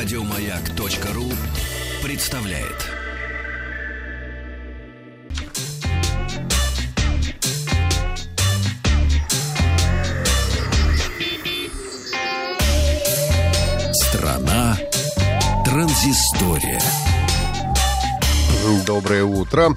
Радиомаяк.ру представляет. Страна транзистория. Доброе утро.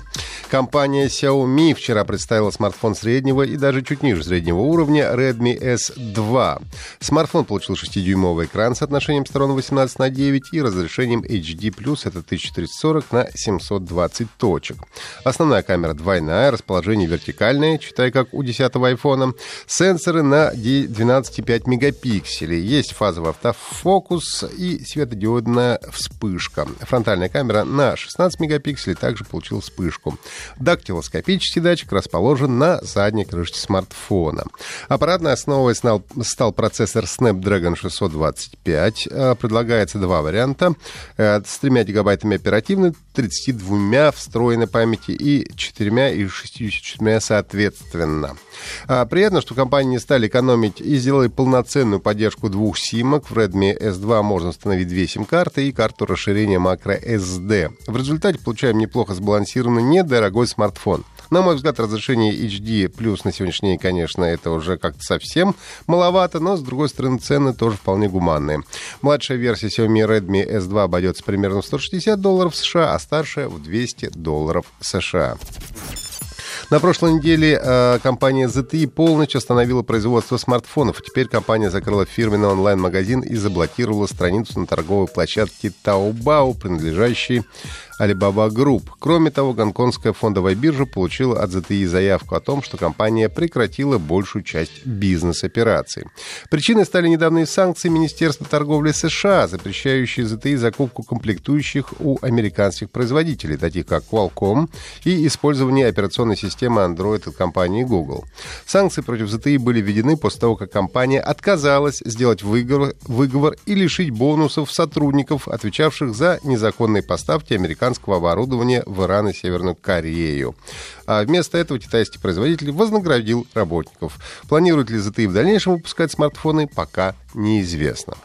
Компания Xiaomi вчера представила смартфон среднего и даже чуть ниже среднего уровня Redmi S2. Смартфон получил 6-дюймовый экран с отношением сторон 18 на 9 и разрешением HD+, это 1440 на 720 точек. Основная камера двойная, расположение вертикальное, читай как у 10-го айфона. Сенсоры на 12,5 мегапикселей. Есть фазовый автофокус и светодиодная вспышка. Фронтальная камера на 16 мегапикселей также получила вспышку. Дактилоскопический датчик расположен на задней крышке смартфона. Аппаратной основой стал, стал процессор Snapdragon 625. Э, предлагается два варианта. Э, с 3 гигабайтами оперативной, 32 встроенной памяти и 4 и 64 соответственно. А, приятно, что компании стали экономить и сделали полноценную поддержку двух симок. В Redmi S2 можно установить две сим-карты и карту расширения microSD. В результате получаем неплохо сбалансированный, недорогой смартфон. На мой взгляд, разрешение HD плюс на сегодняшний день, конечно, это уже как-то совсем маловато, но, с другой стороны, цены тоже вполне гуманные. Младшая версия Xiaomi Redmi S2 обойдется примерно в 160 долларов США, а старшая в 200 долларов США. На прошлой неделе э, компания ZTE полностью остановила производство смартфонов. Теперь компания закрыла фирменный онлайн-магазин и заблокировала страницу на торговой площадке Taobao, принадлежащей Alibaba Group. Кроме того, гонконгская фондовая биржа получила от ZTE заявку о том, что компания прекратила большую часть бизнес-операций. Причиной стали недавние санкции Министерства торговли США, запрещающие ZTE закупку комплектующих у американских производителей, таких как Qualcomm, и использование операционной системы Android от компании Google. Санкции против ZTE были введены после того, как компания отказалась сделать выговор, выговор и лишить бонусов сотрудников, отвечавших за незаконные поставки американских американского оборудования в Иран и Северную Корею. А вместо этого китайский производитель вознаградил работников. Планирует ли ZTE в дальнейшем выпускать смартфоны, пока неизвестно.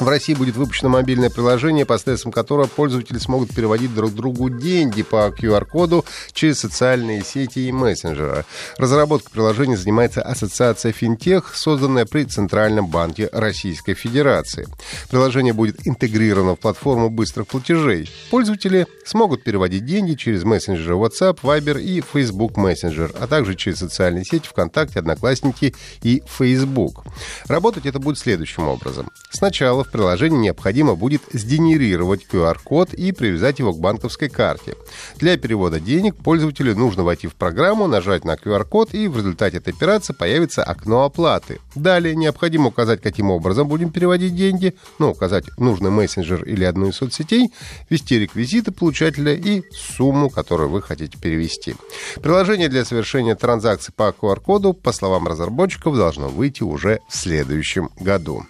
В России будет выпущено мобильное приложение, посредством которого пользователи смогут переводить друг другу деньги по QR-коду через социальные сети и мессенджеры. Разработкой приложения занимается Ассоциация Финтех, созданная при Центральном банке Российской Федерации. Приложение будет интегрировано в платформу быстрых платежей. Пользователи смогут переводить деньги через мессенджеры WhatsApp, Viber и Facebook Messenger, а также через социальные сети ВКонтакте, Одноклассники и Facebook. Работать это будет следующим образом. Сначала в в приложении необходимо будет сгенерировать QR-код и привязать его к банковской карте. Для перевода денег пользователю нужно войти в программу, нажать на QR-код, и в результате этой операции появится окно оплаты. Далее необходимо указать, каким образом будем переводить деньги, ну, указать нужный мессенджер или одну из соцсетей, ввести реквизиты получателя и сумму, которую вы хотите перевести. Приложение для совершения транзакций по QR-коду, по словам разработчиков, должно выйти уже в следующем году.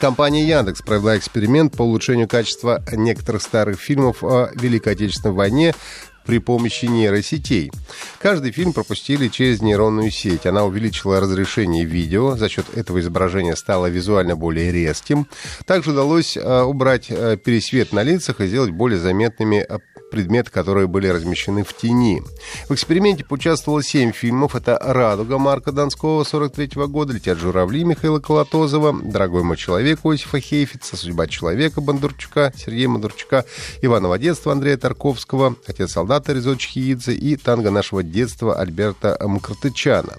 Компания Яндекс провела эксперимент по улучшению качества некоторых старых фильмов о Великой Отечественной войне при помощи нейросетей. Каждый фильм пропустили через нейронную сеть. Она увеличила разрешение видео, за счет этого изображение стало визуально более резким. Также удалось э, убрать э, пересвет на лицах и сделать более заметными э, предметы, которые были размещены в тени. В эксперименте поучаствовало семь фильмов. Это «Радуга» Марка Донского 43 -го года, «Летят журавли» Михаила Колотозова, «Дорогой мой человек» Иосифа Хейфица, «Судьба человека» Бондарчука, Сергея Бондарчука, «Иваново детство» Андрея Тарковского, «Отец солдата» Резо Чхиидзе и «Танго нашего детства» Альберта Мкртычана.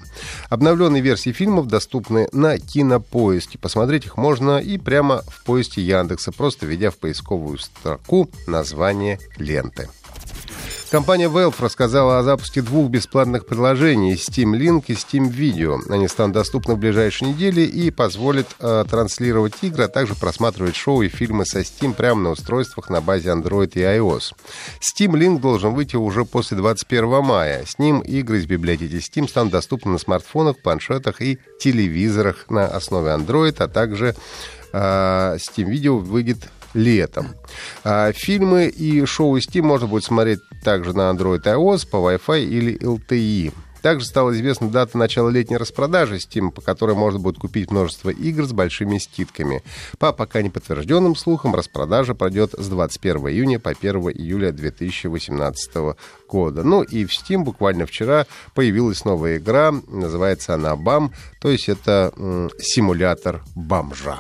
Обновленные версии фильмов доступны на Кинопоиске. Посмотреть их можно и прямо в поиске Яндекса, просто введя в поисковую строку название ленты. Компания Valve рассказала о запуске двух бесплатных приложений Steam Link и Steam Video. Они станут доступны в ближайшие недели и позволят э, транслировать игры, а также просматривать шоу и фильмы со Steam прямо на устройствах на базе Android и iOS. Steam Link должен выйти уже после 21 мая. С ним игры из библиотеки Steam станут доступны на смартфонах, планшетах и телевизорах на основе Android, а также э, Steam Video выйдет летом. А фильмы и шоу Steam можно будет смотреть также на Android iOS, по Wi-Fi или LTE. Также стала известна дата начала летней распродажи Steam, по которой можно будет купить множество игр с большими скидками. По пока не подтвержденным слухам, распродажа пройдет с 21 июня по 1 июля 2018 года. Ну и в Steam буквально вчера появилась новая игра, называется она BAM, то есть это м, симулятор бомжа.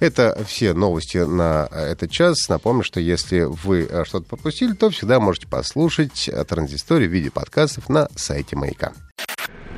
Это все новости на этот час. Напомню, что если вы э, что-то пропустили, то всегда можете послушать транзисторию в виде подкастов на сайте Маяка.